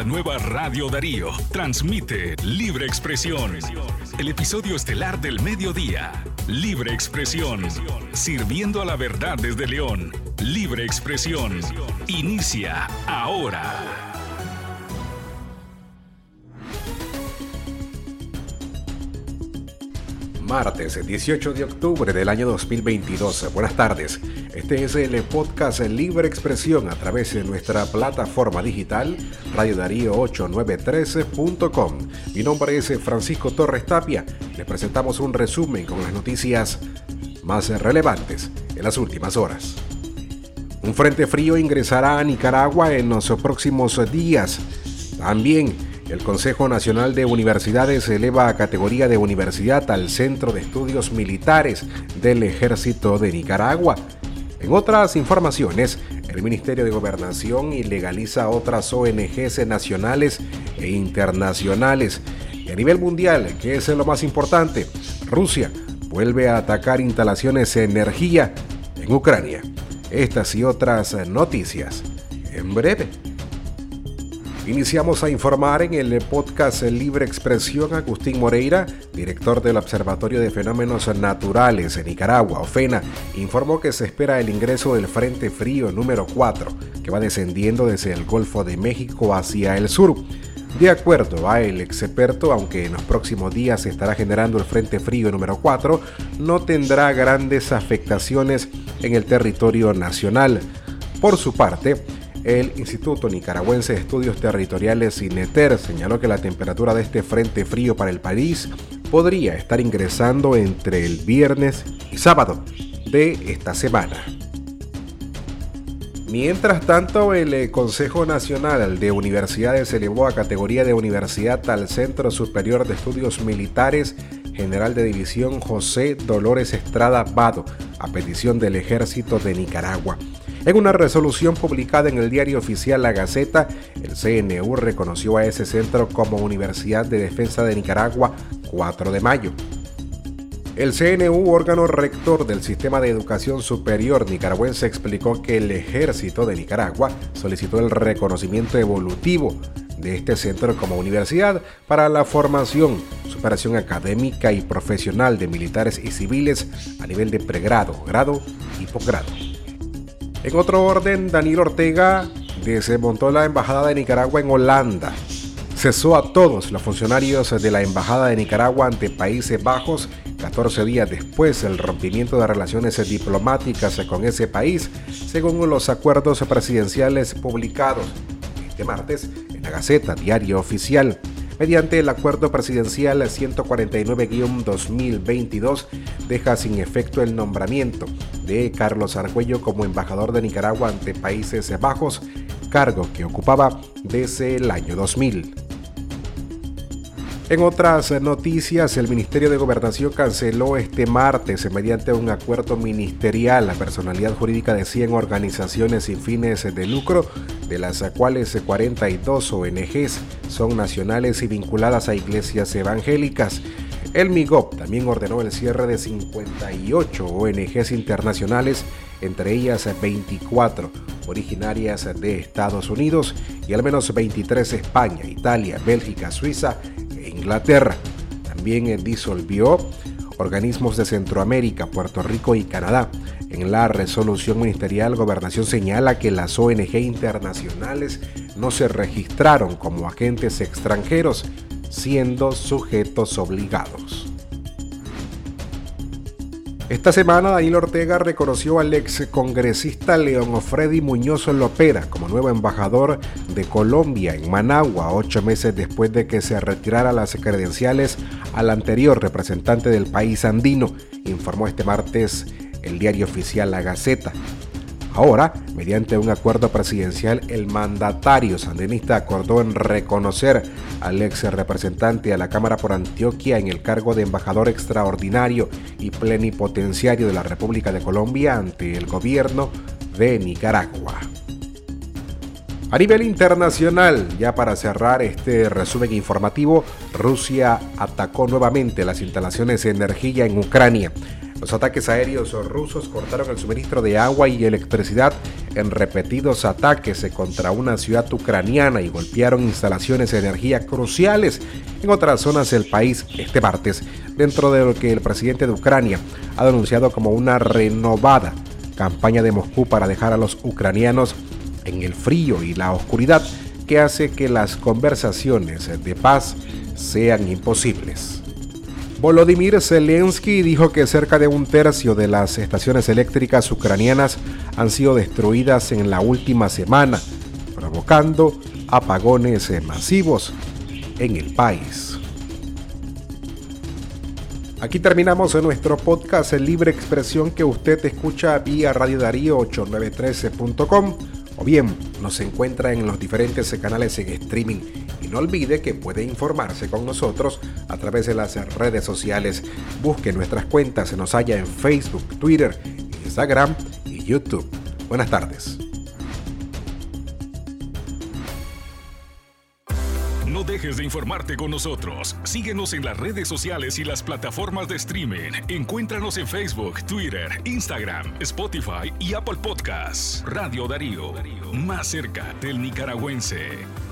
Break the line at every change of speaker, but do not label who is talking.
la nueva Radio Darío. Transmite Libre Expresión. El episodio estelar del mediodía. Libre Expresión. Sirviendo a la verdad desde León. Libre Expresión. Inicia ahora.
Martes 18 de octubre del año 2022. Buenas tardes. Este es el podcast Libre Expresión a través de nuestra plataforma digital Radio Darío 8913.com. Mi nombre es Francisco Torres Tapia. Les presentamos un resumen con las noticias más relevantes en las últimas horas. Un frente frío ingresará a Nicaragua en los próximos días. También el Consejo Nacional de Universidades eleva a categoría de universidad al Centro de Estudios Militares del Ejército de Nicaragua. En otras informaciones, el Ministerio de Gobernación ilegaliza otras ONGs nacionales e internacionales. Y a nivel mundial, que es lo más importante, Rusia vuelve a atacar instalaciones de energía en Ucrania. Estas y otras noticias en breve. Iniciamos a informar en el podcast Libre Expresión Agustín Moreira, director del Observatorio de Fenómenos Naturales en Nicaragua, OFENA, informó que se espera el ingreso del Frente Frío número 4, que va descendiendo desde el Golfo de México hacia el sur. De acuerdo a el experto, aunque en los próximos días se estará generando el Frente Frío número 4, no tendrá grandes afectaciones en el territorio nacional. Por su parte, el Instituto Nicaragüense de Estudios Territoriales INETER señaló que la temperatura de este frente frío para el país podría estar ingresando entre el viernes y sábado de esta semana. Mientras tanto, el eh, Consejo Nacional de Universidades elevó a categoría de universidad al Centro Superior de Estudios Militares General de División José Dolores Estrada Vado, a petición del Ejército de Nicaragua. En una resolución publicada en el diario oficial La Gaceta, el CNU reconoció a ese centro como Universidad de Defensa de Nicaragua 4 de mayo. El CNU, órgano rector del Sistema de Educación Superior nicaragüense, explicó que el Ejército de Nicaragua solicitó el reconocimiento evolutivo de este centro como universidad para la formación, superación académica y profesional de militares y civiles a nivel de pregrado, grado y posgrado. En otro orden, Daniel Ortega desmontó la Embajada de Nicaragua en Holanda. Cesó a todos los funcionarios de la Embajada de Nicaragua ante Países Bajos 14 días después del rompimiento de relaciones diplomáticas con ese país, según los acuerdos presidenciales publicados este martes en la Gaceta Diario Oficial mediante el acuerdo presidencial 149-2022 deja sin efecto el nombramiento de Carlos Argüello como embajador de Nicaragua ante Países Bajos, cargo que ocupaba desde el año 2000. En otras noticias, el Ministerio de Gobernación canceló este martes, mediante un acuerdo ministerial, la personalidad jurídica de 100 organizaciones sin fines de lucro, de las cuales 42 ONGs son nacionales y vinculadas a iglesias evangélicas. El MIGOP también ordenó el cierre de 58 ONGs internacionales, entre ellas 24 originarias de Estados Unidos y al menos 23 España, Italia, Bélgica, Suiza Inglaterra. También disolvió organismos de Centroamérica, Puerto Rico y Canadá. En la resolución ministerial, Gobernación señala que las ONG internacionales no se registraron como agentes extranjeros, siendo sujetos obligados. Esta semana Daniel Ortega reconoció al ex congresista León Freddy Muñoz Lopera como nuevo embajador de Colombia en Managua, ocho meses después de que se retirara las credenciales al anterior representante del país andino, informó este martes el diario oficial La Gaceta. Ahora, mediante un acuerdo presidencial, el mandatario sandinista acordó en reconocer al ex representante a la Cámara por Antioquia en el cargo de embajador extraordinario y plenipotenciario de la República de Colombia ante el gobierno de Nicaragua. A nivel internacional, ya para cerrar este resumen informativo, Rusia atacó nuevamente las instalaciones de energía en Ucrania. Los ataques aéreos rusos cortaron el suministro de agua y electricidad en repetidos ataques contra una ciudad ucraniana y golpearon instalaciones de energía cruciales en otras zonas del país este martes, dentro de lo que el presidente de Ucrania ha denunciado como una renovada campaña de Moscú para dejar a los ucranianos en el frío y la oscuridad que hace que las conversaciones de paz sean imposibles. Volodymyr Zelensky dijo que cerca de un tercio de las estaciones eléctricas ucranianas han sido destruidas en la última semana, provocando apagones masivos en el país. Aquí terminamos nuestro podcast en libre expresión que usted escucha vía Radio Darío 8913.com o bien nos encuentra en los diferentes canales en streaming. Y no olvide que puede informarse con nosotros a través de las redes sociales. Busque nuestras cuentas, se nos halla en Facebook, Twitter, Instagram y YouTube. Buenas tardes.
No dejes de informarte con nosotros. Síguenos en las redes sociales y las plataformas de streaming. Encuéntranos en Facebook, Twitter, Instagram, Spotify y Apple Podcasts. Radio Darío, más cerca del nicaragüense.